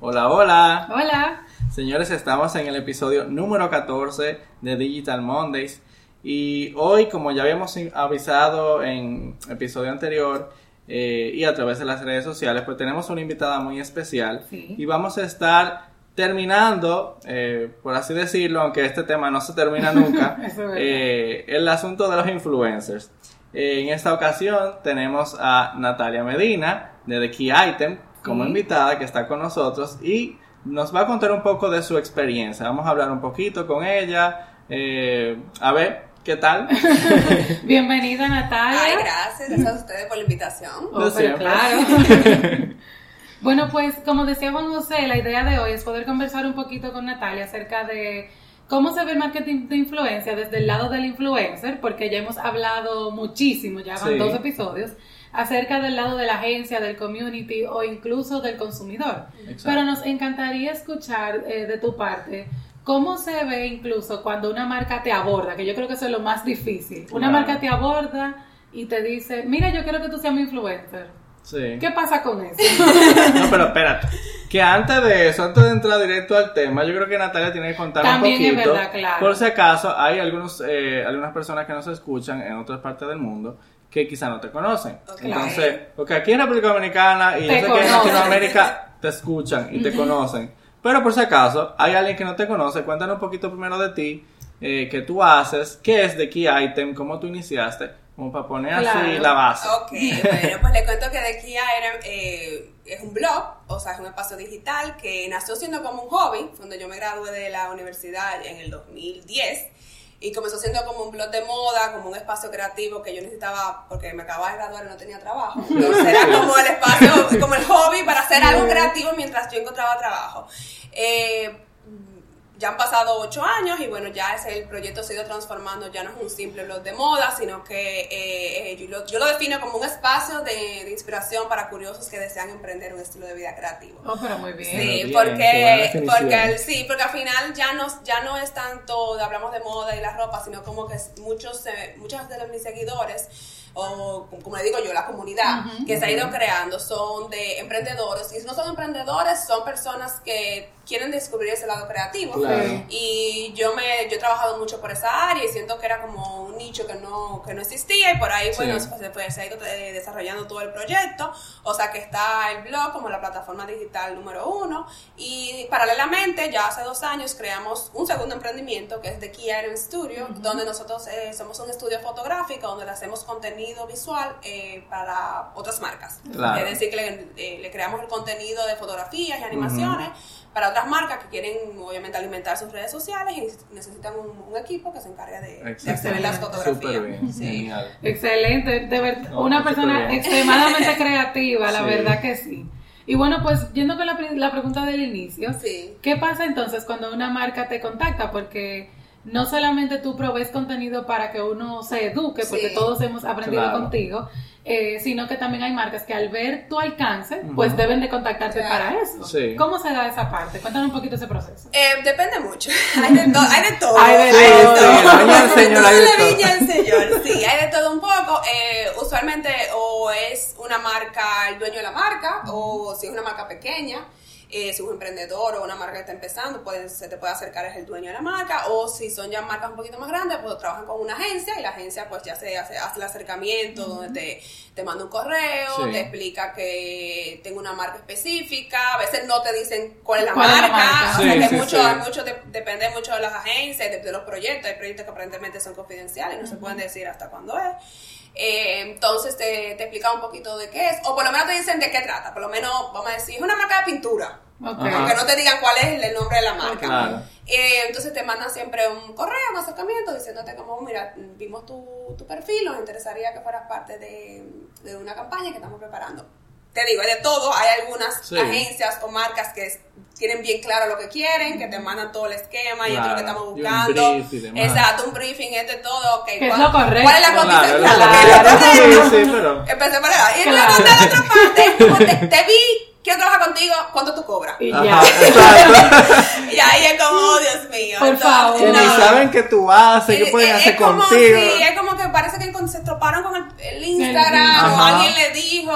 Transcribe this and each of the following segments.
Hola, hola. Hola. Señores, estamos en el episodio número 14 de Digital Mondays. Y hoy, como ya habíamos avisado en episodio anterior eh, y a través de las redes sociales, pues tenemos una invitada muy especial. Y vamos a estar terminando, eh, por así decirlo, aunque este tema no se termina nunca, eh, el asunto de los influencers. en esta ocasión tenemos a Natalia Medina de The Key Item como invitada que está con nosotros y nos va a contar un poco de su experiencia. Vamos a hablar un poquito con ella. Eh, a ver, ¿qué tal? Bienvenida Natalia. Ay, gracias, gracias a ustedes por la invitación. Oh, claro. bueno, pues como decía Juan José, la idea de hoy es poder conversar un poquito con Natalia acerca de cómo se ve el marketing de influencia desde el lado del influencer, porque ya hemos hablado muchísimo, ya van dos episodios acerca del lado de la agencia, del community o incluso del consumidor. Pero nos encantaría escuchar eh, de tu parte cómo se ve incluso cuando una marca te aborda, que yo creo que eso es lo más difícil. Una marca te aborda y te dice, mira, yo quiero que tú seas mi influencer. Sí. ¿Qué pasa con eso? no, pero espérate. Que antes de eso, antes de entrar directo al tema, yo creo que Natalia tiene que contar un poquito. También es verdad, claro. Por si acaso, hay algunos, eh, algunas personas que nos escuchan en otras partes del mundo que quizá no te conocen. Entonces, porque aquí en República Dominicana y yo sé que en Latinoamérica te escuchan y te conocen. Pero por si acaso, hay alguien que no te conoce, cuéntanos un poquito primero de ti, eh, qué tú haces, qué es The Key Item, cómo tú iniciaste, como para poner así la base. Ok, bueno, pues le cuento que The Key Item eh, es un blog, o sea, es un espacio digital que nació siendo como un hobby, cuando yo me gradué de la universidad en el 2010 y comenzó siendo como un blog de moda, como un espacio creativo que yo necesitaba porque me acababa de graduar y no tenía trabajo. Entonces era como el espacio, como el hobby para hacer algo creativo mientras yo encontraba trabajo. Eh, ya han pasado ocho años y bueno, ya ese, el proyecto se ha ido transformando, ya no es un simple blog de moda, sino que eh, yo, lo, yo, lo, defino como un espacio de, inspiración para curiosos que desean emprender un estilo de vida creativo. Oh, pero muy bien. Sí, porque, porque, sí, porque al final ya no, ya no es tanto, hablamos de moda y la ropa, sino como que muchos, eh, muchos de mis seguidores o como le digo yo, la comunidad que se ha ido creando son de emprendedores. Y si no son emprendedores, son personas que quieren descubrir ese lado creativo. Y yo me yo he trabajado mucho por esa área y siento que era como un nicho que no, que no existía y por ahí, bueno, se, se ha ido eh, desarrollando todo el proyecto. O sea que está el blog como la plataforma digital número uno. Y paralelamente, ya hace dos años, creamos un segundo emprendimiento que es The Key Iron Studio, donde nosotros eh, somos un estudio fotográfico donde le hacemos contenido visual eh, para otras marcas. Es decir, que le, le, creamos el contenido de fotografías y animaciones para otras marcas que quieren obviamente alimentar sus redes sociales y necesitan un, equipo que se encargue de, hacer las fotografías. Excelente, de verdad, una persona extremadamente creativa, la verdad que sí. Y bueno, pues yendo con la, la pregunta del inicio, ¿qué pasa entonces cuando una marca te contacta? Porque no solamente tú provees contenido para que uno se eduque, porque todos hemos aprendido contigo, eh, sino que también hay marcas que al ver tu alcance, pues deben de contactarte para eso. ¿Cómo se da esa parte? Cuéntanos un poquito ese proceso. Eh, depende mucho. Hay de, hay de todo. Hay de, todo. Hay señor, hay de todo. Sí, hay de todo un poco. Eh, usualmente o es una marca, el dueño de la marca, o si es una marca pequeña. Eh, si es un emprendedor o una marca que está empezando, puede, se te puede acercar es el dueño de la marca, o si son ya marcas un poquito más grandes, pues trabajan con una agencia y la agencia pues ya se hace, hace el acercamiento donde te, te, manda un correo, te explica que tengo una marca específica, a veces no te dicen cuál es la marca, o sea que mucho, mucho depende mucho de las agencias, de, de, los proyectos, hay proyectos que aparentemente son confidenciales, no se pueden decir hasta cuándo es. Eh, entonces te, te explica un poquito de qué es, o por lo menos te dicen de qué trata, por lo menos vamos a decir, es una marca de pintura, aunque no te digan cuál es el nombre de la marca. Eh, entonces te mandan siempre un correo, un acercamiento, diciéndote como, mira, vimos tu, tu perfil, nos interesaría que fueras parte de, de una campaña que estamos preparando te digo, hay de todo. Hay algunas agencias o marcas que tienen bien claro lo que quieren, que te mandan todo el esquema y esto es lo que estamos buscando. Exacto, un briefing es de todo. Okay, es lo correcto. ¿Cuál es la cotización? Claro, sí, sí, pero... Empecé por ahí. Y luego de la otra parte, te, te vi quiero trabajar contigo, ¿cuánto tú cobras? Y ya. y ahí es como, oh, Dios mío. Por favor. Que ni saben qué tú haces, qué pueden hacer como, contigo. Sí, es como que parece que se toparon con el, el Instagram o alguien le dijo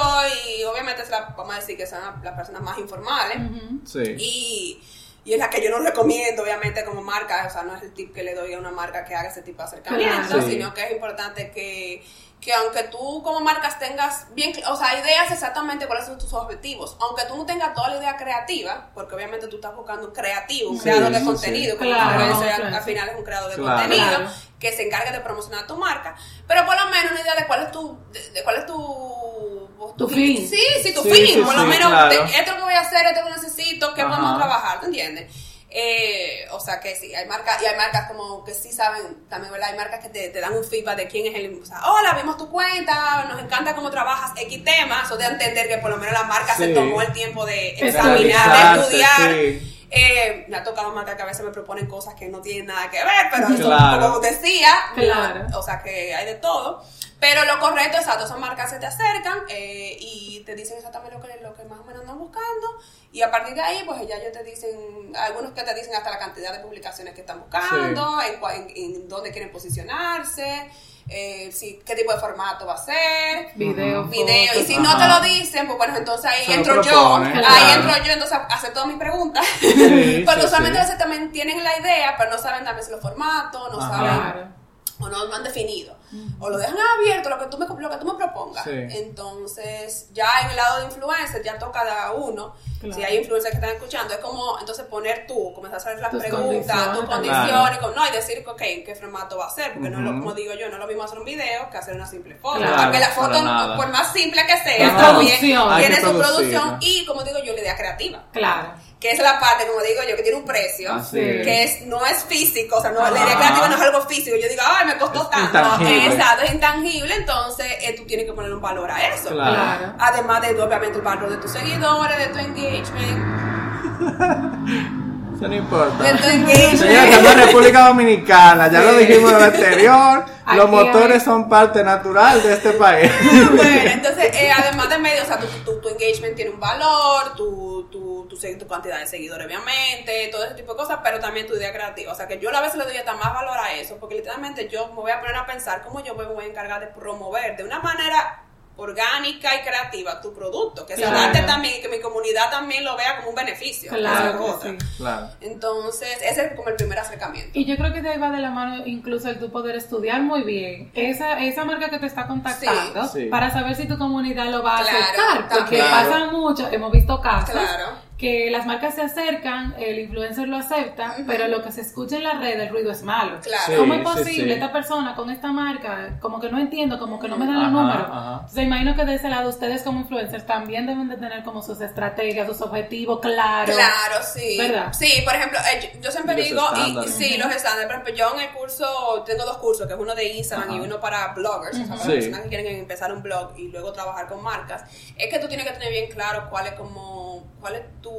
y obviamente es la, vamos a decir que son las personas más informales Sí. y, y es la que yo no recomiendo obviamente como marca, o sea, no es el tip que le doy a una marca que haga ese tipo de acercamiento. Sí. sino que es importante que que aunque tú como marcas tengas bien, o sea, ideas exactamente cuáles son tus objetivos, aunque tú no tengas toda la idea creativa, porque obviamente tú estás buscando un creativo, un Sí, creador de contenido, sí. que Claro, claro. al final es un creador de Claro. contenido, que se encargue de promocionar tu marca, pero por lo menos una idea de cuál es tu, de, de cuál es tu, Tu fin. Sí, sí, tu Sí, fin, sí, por lo sí, menos claro. de- esto que voy a hacer, esto que necesito, qué Ajá. podemos trabajar, ¿te entiendes? Eh, o sea que sí, hay marcas, y hay marcas como que sí saben, también, ¿verdad? Hay marcas que te, te dan un feedback de quién es el, o sea, hola, vimos tu cuenta, nos encanta cómo trabajas X temas, o de entender que por lo menos la marca se tomó el tiempo de examinar, de estudiar. sí. Eh, me ha tocado marcas que a veces me proponen cosas que no tienen nada que ver, pero eso, Claro. como decía, Claro. o sea que hay de todo. Pero lo correcto, exacto, son marcas que se te acercan eh, y te dicen exactamente lo que, lo que más o menos andan buscando. Y a partir de ahí, pues ya ellos te dicen, algunos que te dicen hasta la cantidad de publicaciones que están buscando, en, en, en dónde quieren posicionarse, eh, si, qué tipo de formato va a ser. Video, Video, y si no te lo dicen, pues bueno, entonces ahí Se entro yo, ahí entro yo entonces hacer todas mis preguntas. Sí, Porque sí, usualmente sí. a veces también tienen la idea, pero no saben también si los formatos, no Ajá. saben Claro. O no lo han definido. O lo dejan abierto, lo que tú me, lo que tú me propongas. Sí. Entonces, ya en el lado de influencer, ya toca a uno. Claro. Si hay influencers que están escuchando, es como entonces poner tú, comenzar a hacer las Tus preguntas, tus condiciones. condiciones, con- no, y decir, ok, ¿en qué formato va a ser? Porque no lo, como digo yo, no lo mismo hacer un video que hacer una simple foto. Claro, Aunque la foto, por más simple que sea, también tiene su producción y, como digo yo, la idea creativa. Claro. Que esa es la parte, como digo yo, que tiene un precio Así que es, no es físico, o sea, no, la idea creativa no es algo físico. Yo digo, ay, me costó Es tanto. intangible. Exacto, es intangible, entonces eh, tú tienes que poner un valor a eso. Claro. Claro. Además de, obviamente, el valor de tus seguidores, de tu engagement. Eso no importa. De tu engagement. Señora, estamos en República Dominicana, ya lo dijimos en el anterior, Los motores son parte natural de este país. bueno, entonces, eh, además de medio, o sea, tu, tu, tu engagement tiene un valor, tu, tu, tu cantidad de seguidores, obviamente, todo ese tipo de cosas, pero también tu idea creativa. O sea, que yo a veces le doy hasta más valor a eso, porque literalmente yo me voy a poner a pensar cómo yo me voy a encargar de promover de una manera orgánica y creativa tu producto, que se Claro. adapte también y que mi comunidad también lo vea como un beneficio. Claro sí. Claro. Entonces, ese es como el primer acercamiento. Y yo creo que de ahí va de la mano incluso el tú poder estudiar muy bien esa, esa marca que te está contactando Sí, sí. para saber si tu comunidad lo va a Claro, aceptar. Porque también. pasa mucho, hemos visto casos Claro. Que las marcas se acercan, el influencer lo acepta, pero lo que se escucha en la red, el ruido es malo. Claro. Sí, ¿Cómo es posible sí. esta persona con esta marca? Como que no entiendo, como que no me dan Ajá, los números. ajá. Entonces imagino que de ese lado ustedes como influencers también deben de tener como sus estrategias, sus objetivos claros. Claro, sí. ¿Verdad? Sí, por ejemplo, eh, yo, siempre Los digo, y, estándares. sí, los estándares. Por ejemplo, yo en el curso, tengo dos cursos, que es uno de Instagram Ajá. y uno para bloggers, o sea, para Sí. personas que quieren empezar un blog y luego trabajar con marcas. Es que tú tienes que tener bien claro cuál es como, cuál es tu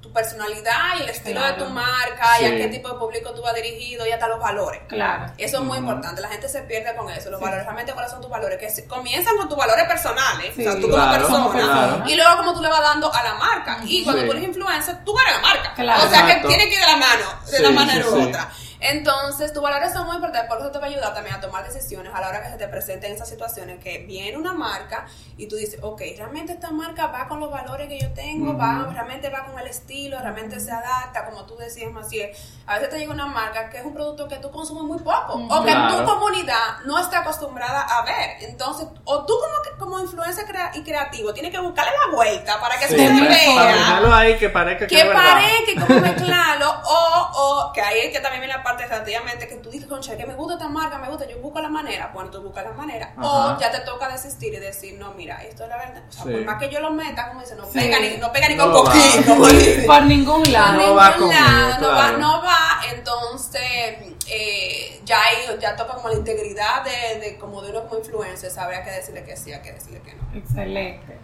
tu personalidad y el estilo Claro. de tu marca y a qué tipo de público tú vas dirigido y hasta los valores. Claro. Eso es muy importante, la gente se pierde con eso, los valores, realmente cuáles son tus valores, que comienzan con tus valores personales, Sí. o sea, tú como persona, y luego como tú le vas dando a la marca, y cuando tú eres influencer, tú eres la marca, Claro. o sea Exacto. que tiene que ir de la mano, de manera sí, u sí. otra. Entonces, tus valores son muy importantes, por eso te va a ayudar también a tomar decisiones a la hora que se te presenten esas situaciones que viene una marca y tú dices, ok, realmente esta marca va con los valores que yo tengo, va, realmente va con el estilo, realmente se adapta, como tú decías, Maciel. A veces te llega una marca que es un producto que tú consumes muy poco, o que Claro. tu comunidad no está acostumbrada a ver. Entonces, o tú como, que- como influencer crea- y creativo tienes que buscarle la vuelta para que Sí, se vea para dejarlo ahí que parezca que, que parezca como mezclarlo o, o que ahí es que también viene la parte relativamente que tú dices, concha, que me gusta esta marca, me gusta, yo busco la manera, bueno, tú buscas la manera, Ajá. o ya te toca desistir y decir, no, mira, esto es la verdad, o sea, Sí. por más que yo lo meta, como dice, no Sí. pega ni, no pega ni No con dice. Por ningún lado. No Por va ningún conmigo, lado, no, va, no va, entonces eh, ya ahí ya toca como la integridad de, de como de uno como influencer, saber a qué decirle que sí, a qué decirle que no. Excelente.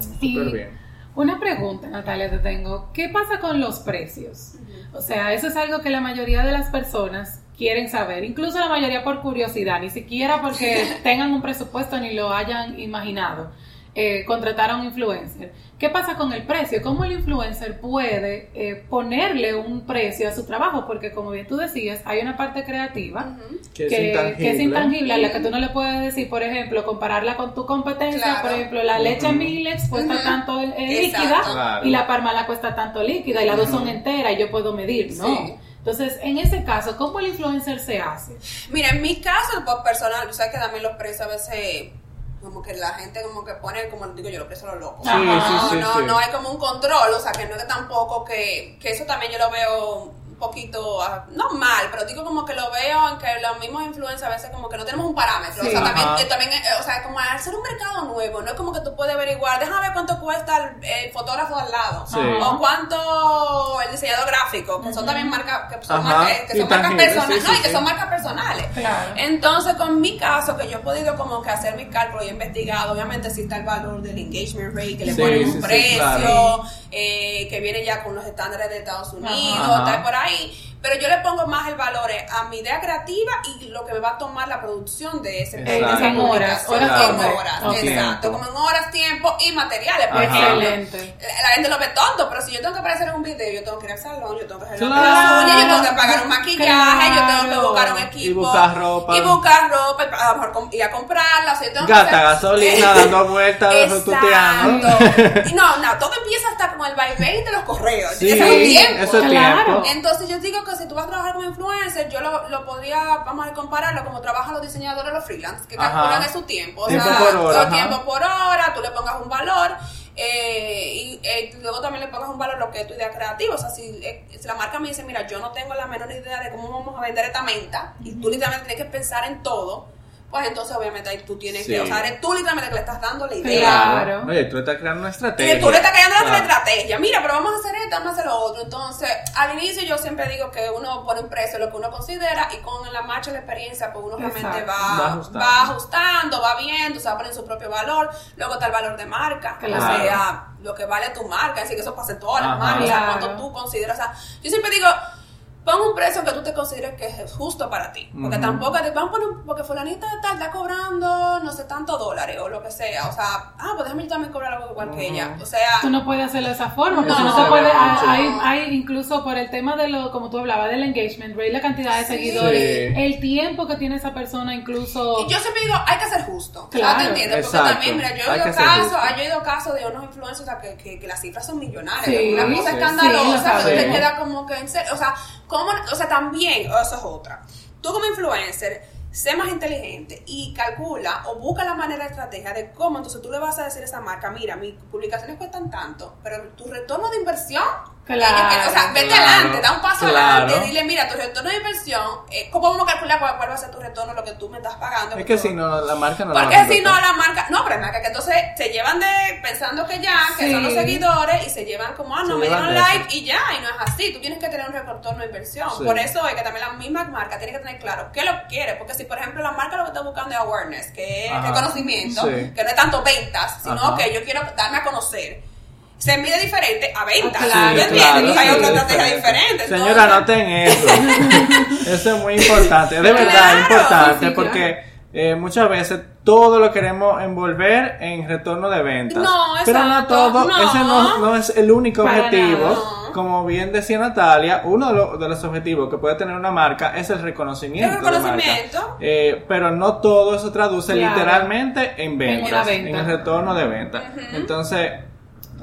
Súper Y bien. Una pregunta, Natalia, te tengo. ¿Qué pasa con los precios? O sea, eso es algo que la mayoría de las personas quieren saber, incluso la mayoría por curiosidad, ni siquiera porque tengan un presupuesto ni lo hayan imaginado. Eh, contratar a un influencer. ¿Qué pasa con el precio? ¿Cómo el influencer puede eh, ponerle un precio a su trabajo? Porque como bien tú decías, hay una parte creativa Que es que, intangible. que es intangible, a la que tú no le puedes decir, por ejemplo, compararla con tu competencia, Claro. por ejemplo, la leche Milex cuesta tanto eh, Exacto. líquida Claro. y la Parmalat cuesta tanto líquida y las dos son enteras y yo puedo medir, ¿no? Sí. Entonces, en ese caso, ¿cómo el influencer se hace? Mira, en mi caso, el post personal, tú sabes que también los precios a veces, como que la gente como que pone, como digo yo, los precios a los locos. Sí, Ajá. sí, no, sí, no, no hay como un control, o sea, que no es que tampoco que, que eso también yo lo veo poquito, ah, no mal, pero digo como que lo veo en que los mismos influencers a veces como que no tenemos un parámetro, Sí. o sea, también, Ajá. eh, también eh, o sea, como al ser un mercado nuevo, no es como que tú puedes averiguar, déjame ver cuánto cuesta el, el fotógrafo al lado, Sí. o cuánto el diseñador gráfico, que son también marcas, que son, Ajá. marcas, que son marcas personales, sí, no, sí, y que son marcas personales. Claro. Entonces, con mi caso, que yo he podido como que hacer mi cálculo y he investigado, obviamente sí está el valor del engagement rate, que le Sí, ponen un sí, precio, claro. eh, que viene ya con los estándares de Estados Unidos, Ajá. está por ahí. Pero yo le pongo más el valor eh, a mi idea creativa y lo que me va a tomar la producción de ese Exacto. En horas, horas en horas, exacto, Tiempo. como en horas, tiempo y materiales, por. Excelente. La, la gente lo ve tonto, pero si yo tengo que aparecer en un video, yo tengo que ir al salón, yo tengo que hacer Claro. las uñas, yo tengo que pagar un maquillaje, yo tengo que buscar un equipo. Y buscar ropa. Y buscar ropa, a lo mejor ir a comprarla. O sea, yo tengo que Gata, hacer- gasolina, dando vueltas, tuteando. Y no, no, todo empieza hasta como el vaivén de los correos. Sí, es un tiempo. eso es Claro. tiempo. Entonces yo digo que si tú vas a trabajar como influencer, yo lo, lo podría, vamos a compararlo como trabajan los diseñadores los freelance, que Ajá. calculan es su tiempo. O Tiempo sea, por hora, ajá. tiempo por hora, tú le pongas un valor. eh, y eh, luego también le pongas un valor a lo que es tu idea creativa. O sea, si, eh, si la marca me dice, mira, yo no tengo la menor idea de cómo vamos a vender esta menta, y tú literalmente tienes que pensar en todo, pues entonces obviamente ahí tú tienes que, o sea, eres tú literalmente que le estás dando la idea. Claro. Oye, tú estás creando una Y estrategia. tú le estás la Claro. estrategia. Mira, pero vamos a hacer esto, vamos a hacer lo otro. Entonces, al inicio yo siempre digo que uno pone un precio lo que uno considera y con la marcha de la experiencia, pues uno realmente Exacto. va, Va va, ajustando. ajustando. va viendo, se va poniendo su propio valor. Luego está el valor de marca, Claro. o sea, lo que vale tu marca. Así que eso pasa en todas las marcas. O sea, Claro. cuánto tú consideras. O sea, yo siempre digo. Pon un precio que tú te consideres que es justo para ti. Porque tampoco te van a poner, porque fulanita de tal está cobrando no sé tantos dólares o lo que sea. O sea, ah, pues déjame yo también cobrar algo igual que ella. O sea, Tú no puedes hacerlo de esa forma, porque Eso no se puede. Hay, hay, hay incluso por el tema de lo, como tú hablabas, del engagement rate, la cantidad de Sí. seguidores, Sí. el tiempo que tiene esa persona, incluso. Y yo siempre digo, hay que ser justo. Claro. ¿Te entiendes? Porque Exacto. también, mira, yo he Hay oído casos, yo he oído casos de unos influencers o sea, que, que, que las cifras son millonarias. Sí, una cosa sí, escandalosa, que te queda como que en serio. O sea, ¿cómo, o sea, también, eso es otra. Tú como influencer, sé más inteligente y calcula o busca la manera de estrategia de cómo entonces tú le vas a decir a esa marca, mira, mis publicaciones cuestan tanto, pero tu retorno de inversión, Claro, ellos o sea, vete claro, adelante, da un paso claro. adelante, dile, mira, tu retorno de inversión, eh, ¿cómo vamos a calcular cuál, va a ser tu retorno, lo que tú me estás pagando? Es que si no, la marca no la porque si no, la marca. No, pero es marca que entonces se llevan de. pensando que ya, que Sí. son los seguidores, y se llevan como, ah, no, Se me dieron like y ya, y no es así. Tú tienes que tener un retorno de inversión. Sí. Por eso es que también la misma marca tiene que tener claro qué lo quiere. Porque si, por ejemplo, la marca lo que está buscando es awareness, que es reconocimiento, Sí. que no es tanto ventas, sino Ajá. que yo quiero darme a conocer. Se mide diferente a ventas. Ah, claro, ¿me entiendes? claro, Entonces hay sí, otra es estrategia diferente. Señora, anoten eso. eso es muy importante. De verdad, Claro. importante. Sí, porque eh, muchas veces todo lo queremos envolver en retorno de ventas. No, Pero no todo, no. ese no, no es el único Para objetivo. nada. Como bien decía Natalia, uno de, los- de los objetivos que puede tener una marca es el reconocimiento. El de marca. reconocimiento. Eh, pero no todo se traduce Claro. literalmente en ventas, una venta. en el retorno de ventas. Entonces,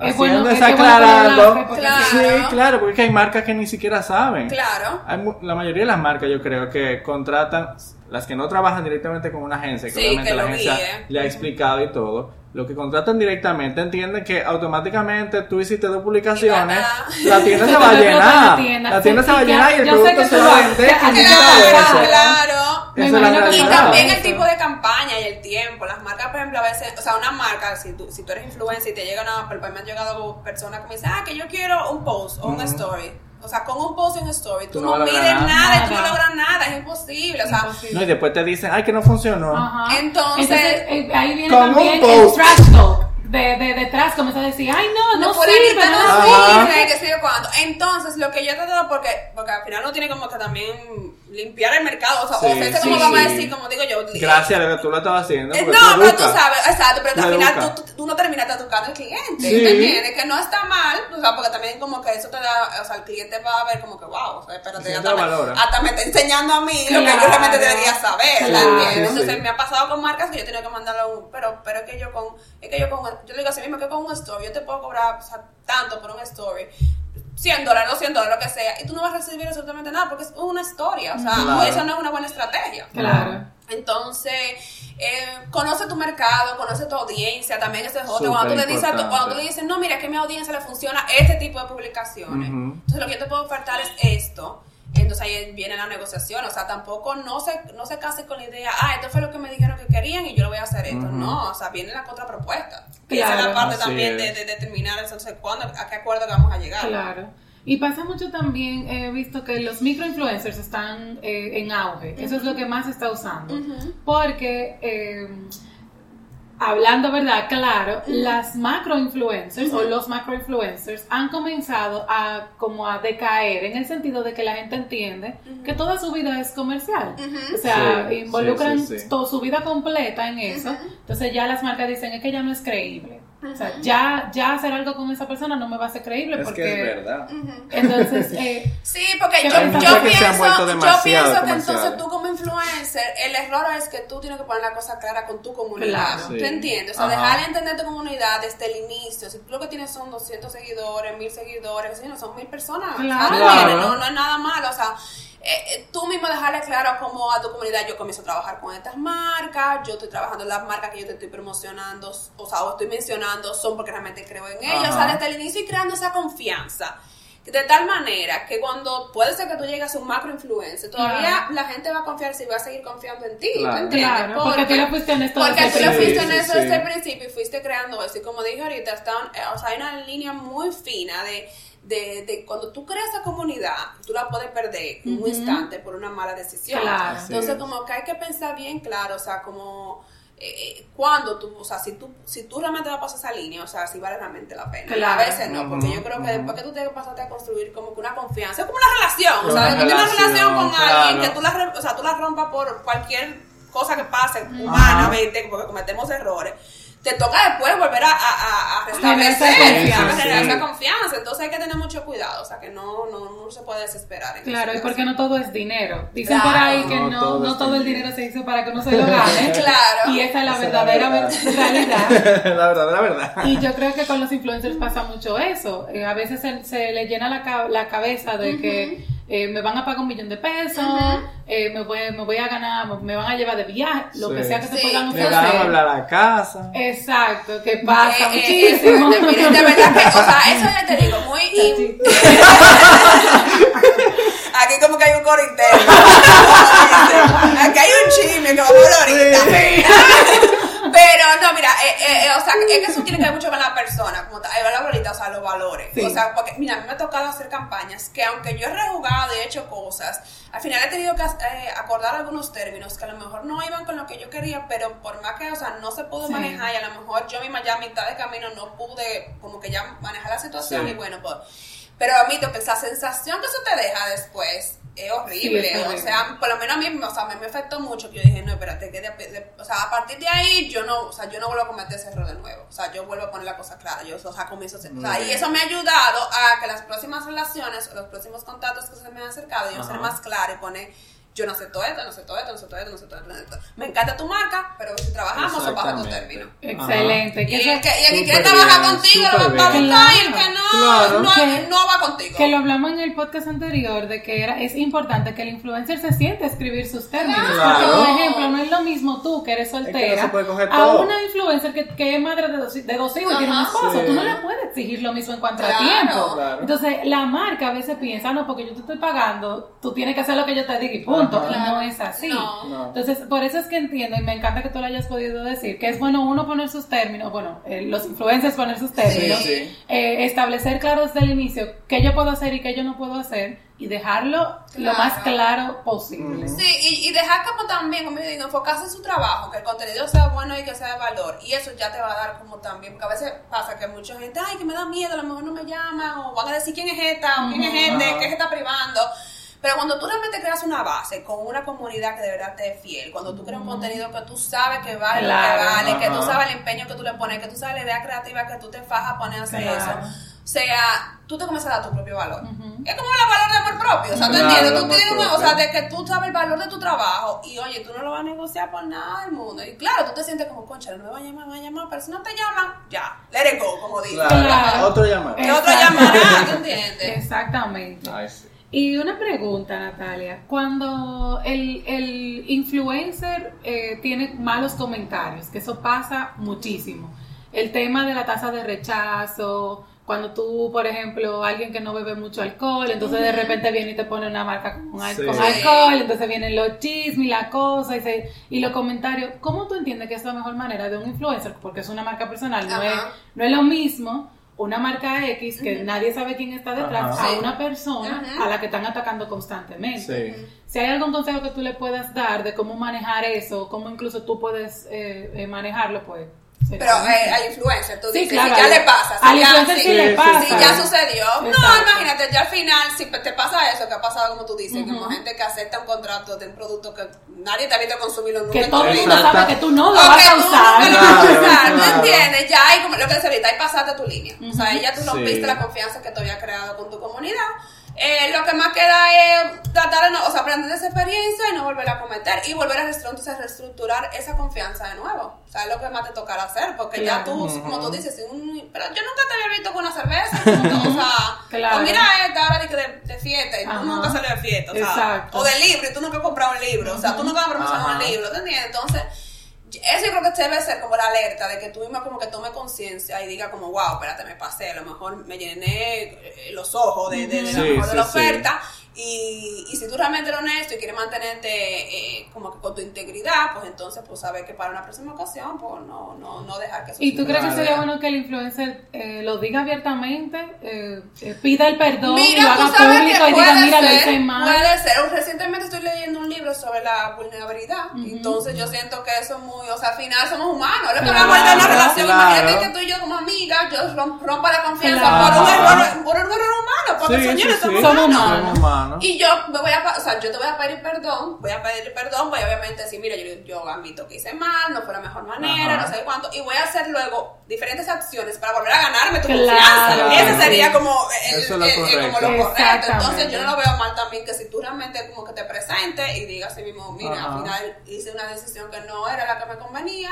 Es haciendo bueno- es aclarando, Claro. sí, claro, porque es que hay marcas que ni siquiera saben. Claro. Hay mu- la mayoría de las marcas yo creo que contratan, las que no trabajan directamente con una agencia, que Sí, obviamente que la lo agencia guíe. le ha explicado y todo, lo que contratan directamente entienden que automáticamente tú hiciste dos publicaciones, la tienda se va a llenar, la tienda. se va a llenar y el producto se va a lo- vender 500 Claro, claro. Me imagino que Y también el tipo de campaña y el tiempo. Las marcas, por ejemplo, a veces, o sea, una marca, si tú, si tú eres influencer y te llegan a, por ejemplo, me han llegado personas que me dicen, ah, que yo quiero un post o un Ujú. story. O sea, con un post y un story, tú, Tú no, no mides nada. nada, y tú no logras nada, es imposible. O sea, Imposible. No, y después te dicen, ay, que no funcionó. Ajá. Entonces- eh, ahí viene Con un también el post. trash talk. De, de detrás comienza a decir, ay no, no, no, sirve, fulanita no sirve, que sé yo cuánto. Entonces, lo que yo he tratado, porque, porque al final uno tiene como que también limpiar el mercado, o sea, Sí, o sea, sí, como vamos a decir, como digo yo. Gracias a tú lo estabas haciendo. Eh, No, pero tú sabes, exacto, pero Tú al final tú, tú- no terminaste educando al cliente, Sí. ¿entiendes? Que no está mal, o sea, porque también como que eso te da, o sea, el cliente va a ver como que, wow, o sea, espérate, Sí, hasta, te me, valora. hasta me está enseñando a mí lo que yo realmente debería saber, Claro. ¿entiendes? Sí, Entonces sí. me ha pasado con marcas que yo he tenido que mandarle un, pero, pero es que yo con, es que yo con, yo le digo así mismo que con un story, yo te puedo cobrar, o sea, tanto por un story, 100 dólares, 200 dólares, lo que sea, y tú no vas a recibir absolutamente nada porque es una historia, o sea, Claro. eso no es una buena estrategia. Claro. Entonces, eh, conoce tu mercado, conoce tu audiencia, también ese es otro. Cuando tú le dices, a tu- cuando tú le dices, no, mira, que a mi audiencia le funciona este tipo de publicaciones. Entonces, lo que yo te puedo ofertar es esto. Entonces ahí viene la negociación, o sea, tampoco no se, no se case con la idea, ah, esto fue lo que me dijeron que querían y yo lo voy a hacer esto. No, o sea, viene la contrapropuesta. Y esa es Claro. la parte también de, determinar entonces cuándo, a qué acuerdo que vamos a llegar. Claro. Y pasa mucho también, he visto que los microinfluencers están eh, en auge. Eso es lo que más se está usando. Porque, eh, hablando verdad, claro, las macroinfluencers o los macroinfluencers han comenzado a como a decaer en el sentido de que la gente entiende que toda su vida es comercial. O sea, Sí, involucran sí, sí, sí. to- su vida completa en eso. Entonces ya las marcas dicen es que ya no es creíble. O sea, ya, ya hacer algo con esa persona no me va a ser creíble Es porque... que es verdad. Entonces, eh, Sí, porque ¿Qué yo, pienso, yo pienso que entonces tú como influencer, el error es que tú tienes que poner la cosa clara con tu comunidad. Claro. ¿Tú Sí. entiendes? O sea, dejarle entender tu comunidad desde el inicio. Si tú lo que tienes son 200 seguidores, 1000 seguidores, yo, son mil personas. Claro. Claro. No, no es nada malo. O sea, eh, eh, tú mismo dejarle claro como a tu comunidad, yo comienzo a trabajar con estas marcas, yo estoy trabajando en las marcas que yo te estoy promocionando, o sea, o estoy mencionando, son porque realmente creo en ellas. O sea, desde el inicio y creando esa confianza. De tal manera que cuando puede ser que tú llegues a un macro influencer, todavía Claro. la gente va a confiar si va a seguir confiando en ti. ¿tú Claro. entiendes? Claro, porque tú le fuiste en esto Porque tú le fuiste en principio. eso Sí, desde el principio y fuiste creando eso. Y como dije ahorita, está, eh, o sea, hay una línea muy fina de, de, de cuando tú creas esa comunidad, tú la puedes perder en un instante por una mala decisión. Claro. Entonces, es. como que hay que pensar bien claro, o sea, como eh, eh, cuando tú, o sea, si tú, si tú realmente vas a pasar esa línea, o sea, si vale realmente la pena. Claro. A veces no, porque yo creo que después que tú te pasaste a construir como que una confianza, es como una relación, o sea, Una tú tienes una relación, con alguien que tú la, re- o sea, tú la rompas por cualquier cosa que pase Ajá. humanamente, porque cometemos errores. Te toca después volver a, a, a- restablecer, esa a confianza. Sí. Entonces hay que tener mucho cuidado, o sea, que no, no, no se puede desesperar. en Claro, y porque no todo es dinero. Dicen Claro. por ahí que No no, todo no es todo el dinero. se hizo para que uno se lo gane. Claro. Y esa es la Esa es la verdadera verdad. ver- realidad. la verdad, la verdad. Y yo creo que con los influencers pasa mucho eso. Eh, a veces se, se le llena la, ca- la cabeza de que eh, me van a pagar un millón de pesos, eh, me, voy, me voy a ganar, me van a llevar de viaje, lo Sí. que sea que se Sí. puedan Me ofrecer. van a hablar a casa. Exacto, que pasa Eh, eh, muchísimo. de, mire, de verdad que, o sea, eso ya te digo, muy... Sí. Aquí como que hay un coro interno. Aquí hay un chisme que vamos a hablar ahorita. Pero no, mira, eh, eh, eh, o sea, es que eso tiene que ver mucho con la persona, como tal, la ahorita, o sea, los valores. Sí. O sea, porque, mira, a mí me ha tocado hacer campañas que aunque yo he rejugado y he hecho cosas, al final he tenido que eh, acordar algunos términos que a lo mejor no iban con lo que yo quería, pero por más que, o sea, no se pudo Sí. manejar y a lo mejor yo misma ya a mitad de camino no pude como que ya manejar la situación Sí. y bueno, pues... Pero admito que esa sensación que eso te deja después es horrible. Sí, es horrible. O sea, por lo menos a mí, o sea, me, me afectó mucho que yo dije, no, espérate, que de- de- o sea, a partir de ahí yo no, o sea, yo no vuelvo a cometer ese error de nuevo. O sea, yo vuelvo a poner la cosa clara. Yo, o sea, comienzo a hacer, o sea, y eso me ha ayudado a que las próximas relaciones o los próximos contactos que se me han acercado, yo ser más clara y poner, yo no sé todo esto, no sé todo esto, no sé todo esto, no sé todo esto, no sé todo esto. Me encanta tu marca, pero si trabajamos o bajo tu término. Excelente. Y el que, y el que quiere trabajar bien, contigo lo va a buscar y el que no, Claro. no, Que- no va contigo. Que lo hablamos en el podcast anterior de que era es importante que el influencer se siente a escribir sus términos. Claro. Porque, por ejemplo, no es lo mismo tú que eres que no soltera se puede coger a una influencer que, que es madre de dos, de dos hijos y tiene un esposo. Sí. Tú no le puedes exigir lo mismo en cuanto a Claro. tiempo. Claro. Entonces, la marca a veces piensa, no, porque yo te estoy pagando, tú tienes que hacer lo que yo te diga y punto. Ajá. Y no es así. No. No. Entonces, por eso es que entiendo y me encanta que tú lo hayas podido decir, que es bueno uno poner sus términos, bueno, eh, los influencers poner sus términos, Sí, sí. eh, establecer claro desde el inicio qué yo puedo hacer y qué yo no puedo hacer y dejarlo lo más claro posible. Sí, y, y dejar como también, como yo digo, enfocarse en su trabajo, que el contenido sea bueno y que sea de valor. Y eso ya te va a dar como también, porque a veces pasa que mucha gente, ay, que me da miedo, a lo mejor no me llaman, o van a decir quién es esta, o quién es este, qué se está privando. Pero cuando tú realmente creas una base con una comunidad que de verdad te es fiel, cuando tú creas un contenido que tú sabes que vale Claro. lo que vale, que tú sabes el empeño que tú le pones, que tú sabes la idea creativa que tú te fajas a poner a hacer Claro. eso. O sea, tú te comienzas a dar tu propio valor. Es como el valor de amor propio. O sea, ¿tú Claro, entiendes? de Tú tienes una- o sea, de que tú sabes el valor de tu trabajo y oye, tú no lo vas a negociar por nada del mundo. Y claro, tú te sientes como, concha, no me van a llamar, me van a llamar, pero si no te llaman, ya, let it go, como dicen. Claro. Claro. Otro llamado. Que otro llamará, ¿tú entiendes? Exactamente. Ay, sí. Y una pregunta, Natalia. Cuando el, el influencer eh, tiene malos comentarios, que eso pasa muchísimo. El tema de la tasa de rechazo, cuando tú, por ejemplo, alguien que no bebe mucho alcohol, entonces de repente viene y te pone una marca con, Sí. alcohol, entonces vienen los chismes y la cosa y, se- y los comentarios. ¿Cómo tú entiendes que es la mejor manera de un influencer? Porque es una marca personal, no, es, no es lo mismo una marca X que nadie sabe quién está detrás Ajá. a Sí. una persona a la que están atacando constantemente. Sí. Si hay algún consejo que tú le puedas dar de cómo manejar eso, cómo incluso tú puedes eh, eh, manejarlo, pues. Pero eh, al influencer, tú Sí, dices, claro, si ya al- le pasa, si al ya, influencer sí le si pasa. ya sucedió. No, imagínate, ya al final, si te pasa eso que ha pasado, como tú dices, como gente que acepta un contrato de un producto que nadie te ha visto consumirlo nunca que todo el mundo sabe que tú no lo O vas que a tú usar. lo vas a usar, ¿tú claro. entiendes? Ya hay, como lo que decía ahorita, ahí pasaste tu línea. O sea, ahí ya tú Sí. rompiste la confianza que tú habías creado con tu comunidad. Eh, lo que más queda es tratar de, no, o sea, aprender de esa experiencia y no volver a cometer y volver a entonces, reestructurar esa confianza de nuevo. O sea, es lo que más te tocará hacer, porque ya tú, como tú dices, un- pero yo nunca te había visto con una cerveza, o sea, Claro. o mira esta hora de, que de, de fiesta y Ajá. tú nunca salió de fiesta, o sea, Exacto. o de libro y tú nunca has comprado un libro, o sea, tú nunca has promocionado un libro, ¿te entiendes? Entonces, eso yo creo que debe ser como la alerta de que tú misma como que tome conciencia y diga como, wow, espérate, me pasé, a lo mejor me llené eh, los ojos de, de, de la, Sí, mejor de la sí, sí. Y, y si tú realmente eres honesto y quieres mantenerte eh, como que con tu integridad, pues entonces pues sabes que para una próxima ocasión, pues no, no, no dejar que eso ¿Y tú crees que sería bueno que el influencer eh, lo diga abiertamente, eh, eh, pida el perdón y lo haga público y diga, mira, lo hice mal? puede ser. Recientemente estoy leyendo un libro sobre la vulnerabilidad. Entonces yo siento que eso es muy, o sea, al final somos humanos. Es lo que Claro, vamos a dar una relación. claro. Imagínate que tú y yo como amigas, yo rom- rompa la confianza Claro. por un error, por un error humano, porque Sí, señores sí, somos sí. Somos humanos. humanos. Somos humanos. Y yo me voy a, pa- o sea, yo te voy a pedir perdón, voy a pedir perdón, voy a obviamente decir, mira, yo, yo admito que hice mal, no fue la mejor manera, Ajá. no sé cuánto, y voy a hacer luego diferentes acciones para volver a ganarme tu Claro. confianza. Ese Sí. sería como, el- Eso es lo el- el- como correcto. lo correcto. Exactamente. Entonces yo no lo veo mal también que si tú realmente como que te presentes y digas así mismo, mira, Ajá. al final hice una decisión que no era la que me convenía,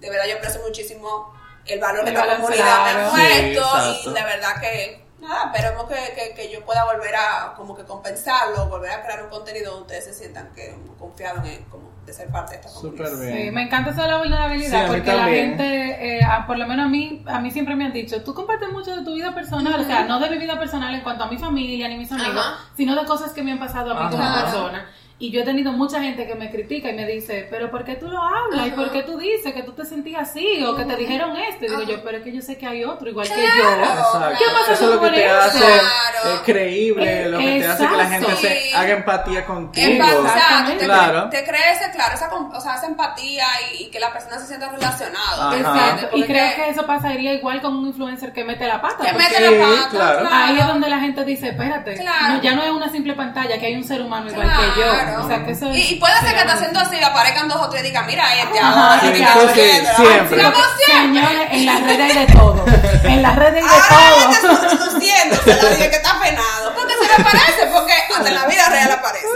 de verdad yo aprecio muchísimo el valor que valor, comunidad me ha puesto y de verdad que nada, esperemos que, que, que yo pueda volver a como que compensarlo, volver a crear un contenido donde ustedes se sientan que confiados en como de ser parte de esta comunidad. Súper bien. Sí, me encanta eso de la vulnerabilidad Sí, porque la gente, eh, a- por lo menos a mí, a mí siempre me han dicho, tú compartes mucho de tu vida personal, o sea, no de mi vida personal en cuanto a mi familia ni mis amigos, Ajá. sino de cosas que me han pasado a mí como persona. Y yo he tenido mucha gente que me critica y me dice, pero ¿por qué tú lo hablas? ¿Y por qué tú dices que tú te sentías así? O que te dijeron esto. Y digo yo, pero es que yo sé que hay otro igual que yo. Exacto. ¿Qué pasa Eso es lo que te eso? hace Claro. eh, creíble, lo que te hace que la gente Exacto. se Sí. haga empatía contigo. Exactamente. te, Claro. te crece, claro, esa, o sea, esa empatía y, y que la persona se sienta relacionada. Exacto. Y creo que eso pasaría igual con un influencer que mete la pata. que mete Sí, la pata, claro. claro. Ahí es donde la gente dice, espérate, Claro. no, ya no es una simple pantalla, que hay un ser humano igual que Claro. Yo. O sea, que eso y, y puede ser que te haciendo así aparezcan dos o tres y digan, mira este ahora, siempre. Señores, en las redes hay de todo. En las redes hay de Ahora todo. está dije que está penado. Porque se le aparece, porque hasta en la vida real aparece.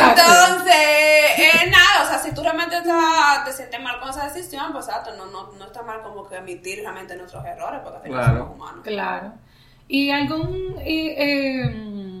Entonces, eh, nada, o sea, si tú realmente estás- te sientes mal con esa decisión, pues exacto, no, no, no está mal como que admitir realmente nuestros errores, porque al final Claro. somos humanos. Claro. Y algún, y, eh,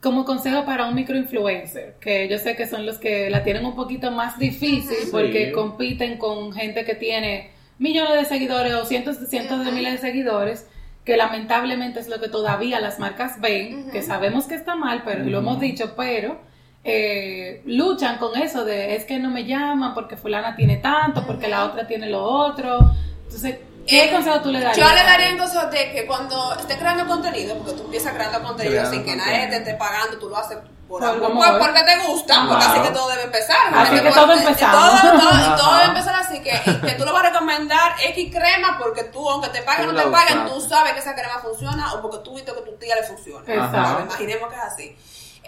como consejo para un microinfluencer, que yo sé que son los que la tienen un poquito más difícil porque compiten con gente que tiene millones de seguidores o cientos, cientos de miles de seguidores, que lamentablemente es lo que todavía las marcas ven, que sabemos que está mal, pero lo hemos dicho, pero eh, luchan con eso de es que no me llaman porque fulana tiene tanto, porque la otra tiene lo otro. Entonces, ¿qué Eh, consejo tú le darías? Yo le daría consejo de que cuando estés creando contenido, porque tú empiezas creando contenido Creando sin que nadie te esté pagando, tú lo haces por, amor. porque te gusta, porque así que todo debe empezar. Así que todo porque- empezamos. Todo, todo- y Ajá. todo debe empezar así, que, y que tú lo vas a recomendar X crema porque tú, aunque te paguen o no te paguen, tú sabes que esa crema funciona o porque tú viste que tu tía le funciona. Exacto. Imaginemos que es así.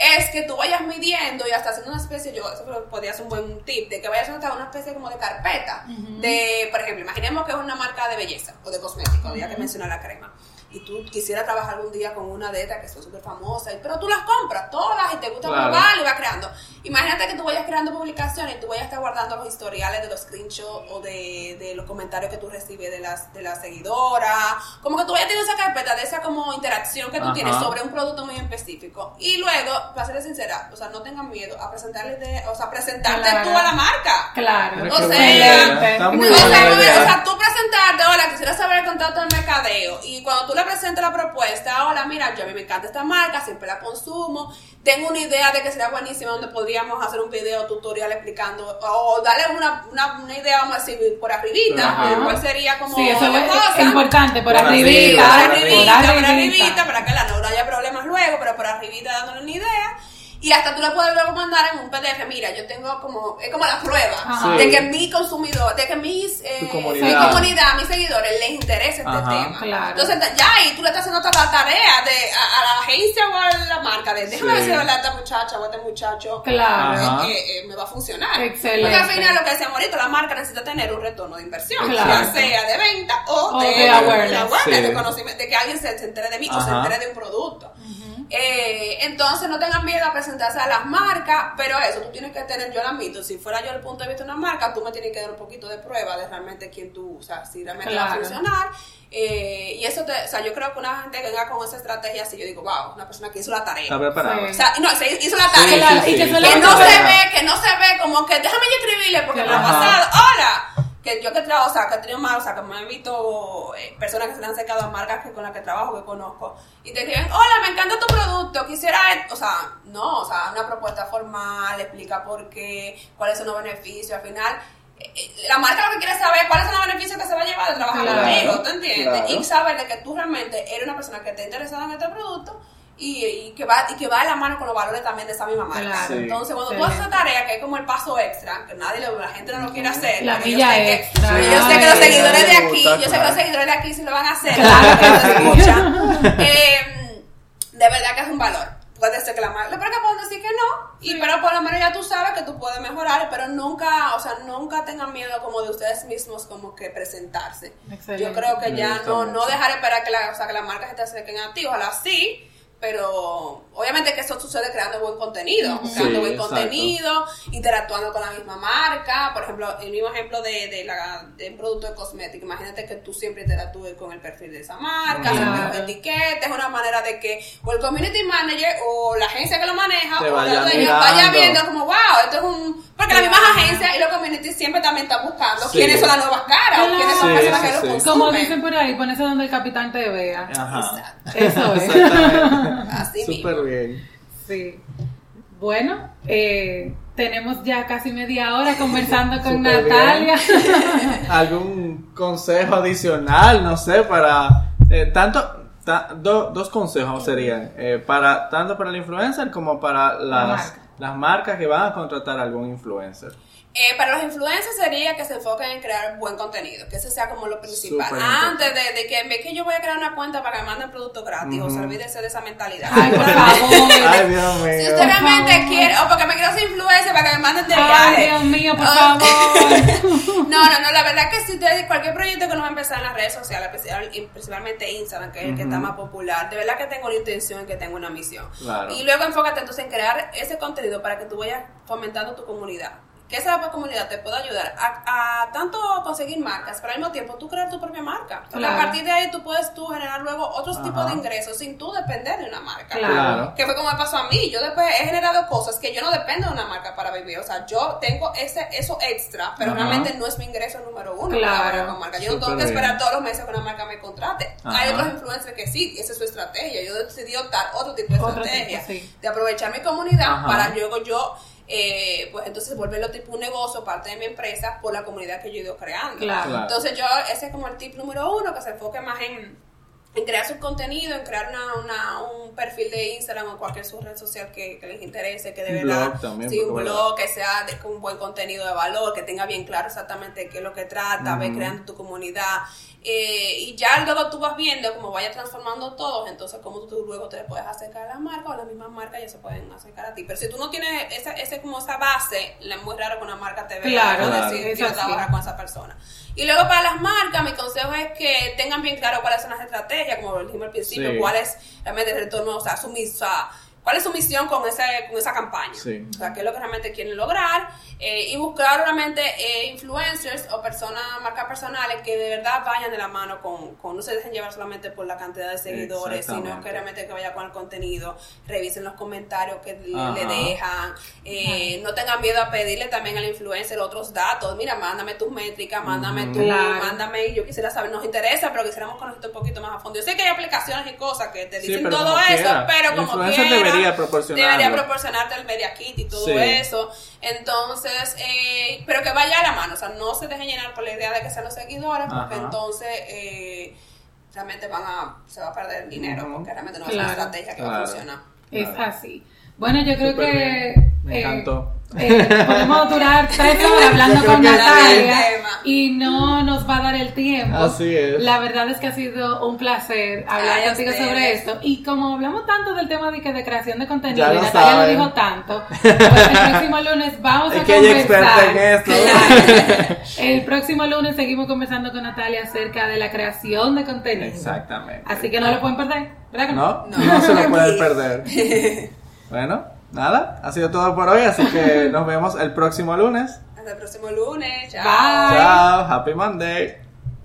Es que tú vayas midiendo y hasta haciendo una especie, yo, eso podría ser un buen tip, de que vayas haciendo una especie como de carpeta. De, por ejemplo, imaginemos que es una marca de belleza o de cosméticos, ya que mencioné la crema y tú quisieras trabajar algún día con una de estas que son súper famosas, pero tú las compras todas y te gusta Claro. probar y vas creando. Imagínate que tú vayas creando publicaciones y tú vayas a estar guardando los historiales de los screenshots o de, de los comentarios que tú recibes de las, de las seguidoras. Como que tú vayas teniendo esa carpeta de esa como interacción que tú Ajá. tienes sobre un producto muy específico. Y luego, para serles sincera, o sea, no tengan miedo a presentarles de, o sea, presentarte Claro. tú a la marca. Claro. O sea, o sea, o tú presentarte, hola, quisiera saber el contacto del mercadeo. Y cuando tú le presentas la propuesta, hola, mira, yo a mí me encanta esta marca, siempre la consumo. Tengo una idea de que sería buenísima donde podríamos hacer un video tutorial explicando, o darle una, una, una idea, vamos a decir, por arribita, cuál sería como Sí, eso la es cosa. importante, por Por arribita. por arriba, arribita, por arribita. arribita, para que la no haya problemas luego, pero por arribita dándole una idea. Y hasta tú le puedes luego mandar en un PDF, mira, yo tengo como, es como la prueba de que mi consumidor, de que mis, eh, comunidad. mi comunidad, mis seguidores les interesa este Ajá. tema. Claro. Entonces ya ahí tú le estás haciendo toda la tarea de, a, a la agencia o a la marca de déjame Sí. ver si de verdad esta muchacha o este muchacho Claro. Eh, eh, me va a funcionar. Excelente. Porque al final lo que decíamos ahorita, la marca necesita tener un retorno de inversión, Claro. ya sea de venta o, O de, de awareness. de Sí. de conocimiento, de que alguien se, se entere de mí o se entere de un producto. Eh, entonces no tengan miedo a presentarse a las marcas, pero eso tú tienes que tener, yo lo admito, si fuera yo el punto de vista de una marca, tú me tienes que dar un poquito de prueba de realmente quién tú, o sea, si realmente va a funcionar. Eh, y eso, te, o sea, yo creo que una gente que venga con esa estrategia así, yo digo, wow, una persona que hizo la tarea. Está preparado. Sí. O sea, no, se hizo la tarea. sí, sí, y que Que no se ve, que no se ve como que déjame yo escribirle porque me ha pasado. Hola. Que yo que trabajo, o sea, que he tenido más, o sea, que me he visto eh, personas que se le han secado a marcas que con las que trabajo, que conozco, y te escriben, hola, me encanta tu producto, quisiera, o sea, no, o sea, una propuesta formal, explica por qué, cuáles son los beneficios, al final, eh, eh, la marca lo que quiere saber cuáles son los beneficios que se va a llevar de trabajar Claro, contigo, ¿tú entiendes? claro. Y saber de que tú realmente eres una persona que está interesada en este producto y, y que va y que va de la mano con los valores también de esa misma marca. Claro. Sí. Entonces, cuando tú haces esa tarea, que es como el paso extra, que nadie lo, la gente no lo quiere hacer, La yo sé que- extra. yo sé que los seguidores de aquí, yo sé que los seguidores de aquí sí lo van a hacer, Claro que sí. escuchan. Eh, de verdad que es un valor. Puede ser que la marca, pero que pueden decir que no, y pero por lo menos ya tú sabes que tú puedes mejorar, pero nunca, o sea, nunca tengan miedo como de ustedes mismos como que presentarse. Excelente. Yo creo que Me ya no, mucho. no dejar esperar que, la, o sea, que las marcas se te acerquen a ti, ojalá sí, pero sucede creando buen contenido, creando Sí, buen exacto. contenido, interactuando con la misma marca, por ejemplo, el mismo ejemplo de, de, la, de un producto de cosmética, imagínate que tú siempre interactúes con el perfil de esa marca, Claro. los etiquetes, es una manera de que o el community manager o la agencia que lo maneja Te o vaya la dueña mirando. vaya viendo como, wow, esto es un... Porque las mismas agencias y los community siempre también están buscando Sí. quiénes son las nuevas caras o quiénes son Sí, personas sí, que lo consumen. Como dicen por ahí, ponerse donde el capitán te vea. Ajá. Eso es. Exactamente. Así mismo. Súper bien. Sí. Bueno, eh, tenemos ya casi media hora conversando con. Natalia. ¿Algún consejo adicional? No sé, para eh, tanto. ta- do- dos consejos serían eh, para tanto para el influencer como para las, marca. las marcas que van a contratar a algún influencer. Eh, para los influencers sería que se enfoquen en crear buen contenido, que ese sea como lo principal. Antes de, de que en vez que yo voy a crear una cuenta para que me manden productos gratis, o sea, olvídese de esa mentalidad. Ay, por Si favor. Ay, Dios mío. usted Por realmente favor. quiere, o porque me quiero ser influencer para que me manden de Ay, viaje. Dios mío, por favor. No, no, no, la verdad que si usted, cualquier proyecto que nos va a empezar en las redes sociales, y principalmente Instagram, que es el que está más popular, de verdad que tengo una intención, que tengo una misión. Claro. Y luego enfócate entonces en crear ese contenido para que tú vayas fomentando tu comunidad. Que esa comunidad te pueda ayudar a, a tanto conseguir marcas, pero al mismo tiempo tú crear tu propia marca. Claro. a partir de ahí tú puedes tú generar luego otros Ajá. tipos de ingresos sin tú depender de una marca. Claro. Que fue como me pasó a mí. Yo después he generado cosas que yo no dependo de una marca para vivir. O sea, yo tengo ese eso extra, pero Ajá. realmente no es mi ingreso número uno. Claro. con marca. Yo no tengo que esperar bien. todos los meses que una marca me contrate. Ajá. Hay otros influencers que sí, y esa es su estrategia. Yo decidí optar otro tipo de Otro estrategia. tipo, sí. De aprovechar mi comunidad para luego yo, eh, pues entonces volverlo tipo un negocio, parte de mi empresa, por la comunidad que yo he ido creando. Claro. Claro. Entonces yo, ese es como el tip número uno, que se enfoque más en, en crear su contenido, en crear una, una- un perfil de Instagram o cualquier su red social que, que les interese, que de Un verdad, blog también, sí, porque un blog que sea de, con un buen contenido de valor, que tenga bien claro exactamente qué es lo que trata, ve creando tu comunidad. Eh, y ya luego tú vas viendo cómo vaya transformando todos, entonces cómo tú luego te puedes acercar a la marca o las mismas marcas ya se pueden acercar a ti. Pero si tú no tienes esa, ese, como esa base, le es muy raro que una marca te vea Claro, o claro. decir, así. trabajar con esa persona. Y luego para las marcas, mi consejo es que tengan bien claro cuáles son las estrategias, como lo dijimos al principio, Sí. cuál es realmente el retorno, o sea, su, o sea, cuál es su misión con, ese, con esa campaña. Sí. O sea, qué es lo que realmente quieren lograr eh, y buscar realmente eh, influencers o personas, marcas personales que de verdad vayan de la mano con, con no se dejen llevar solamente por la cantidad de seguidores, sino que realmente que vaya con el contenido, revisen los comentarios que le- Ajá. le dejan, eh, no tengan miedo a pedirle también al influencer otros datos, mira, mándame tus métricas, mándame Ujú. tu, Claro. mándame, yo quisiera saber, nos interesa, pero quisiéramos conocer un poquito más a fondo. Yo sé que hay aplicaciones y cosas que te dicen todo eso, quiera. pero como Influencer quiera, debería proporcionarlo. debería proporcionarte el media kit y todo Sí. eso. Entonces, eh, pero que vaya a la mano, o sea, no se dejen llenar por la idea de que sean los seguidores, porque Ajá. entonces eh, realmente van a, se va a perder dinero, porque realmente no es Claro. una estrategia que va a Claro. funcionar. Es Claro. así. Bueno, yo creo que bien. Me eh, encantó. Eh, podemos durar tres horas hablando con. Natalia y no nos va a dar el tiempo. Así es. La verdad es que ha sido un placer hablar Ay, contigo sobre esto. Y como hablamos tanto del tema de, que de creación de contenido, Ya y lo Natalia saben. lo dijo tanto, pues el próximo lunes vamos Es a que conversar. experta en esto. El próximo lunes seguimos conversando con Natalia acerca de la creación de contenido. Exactamente. Así que no lo pueden perder, ¿No? No. No, se lo pueden perder. Bueno, nada, ha sido todo por hoy, así que nos vemos el próximo lunes. Hasta el próximo lunes. Chao. Bye. Chao, happy Monday.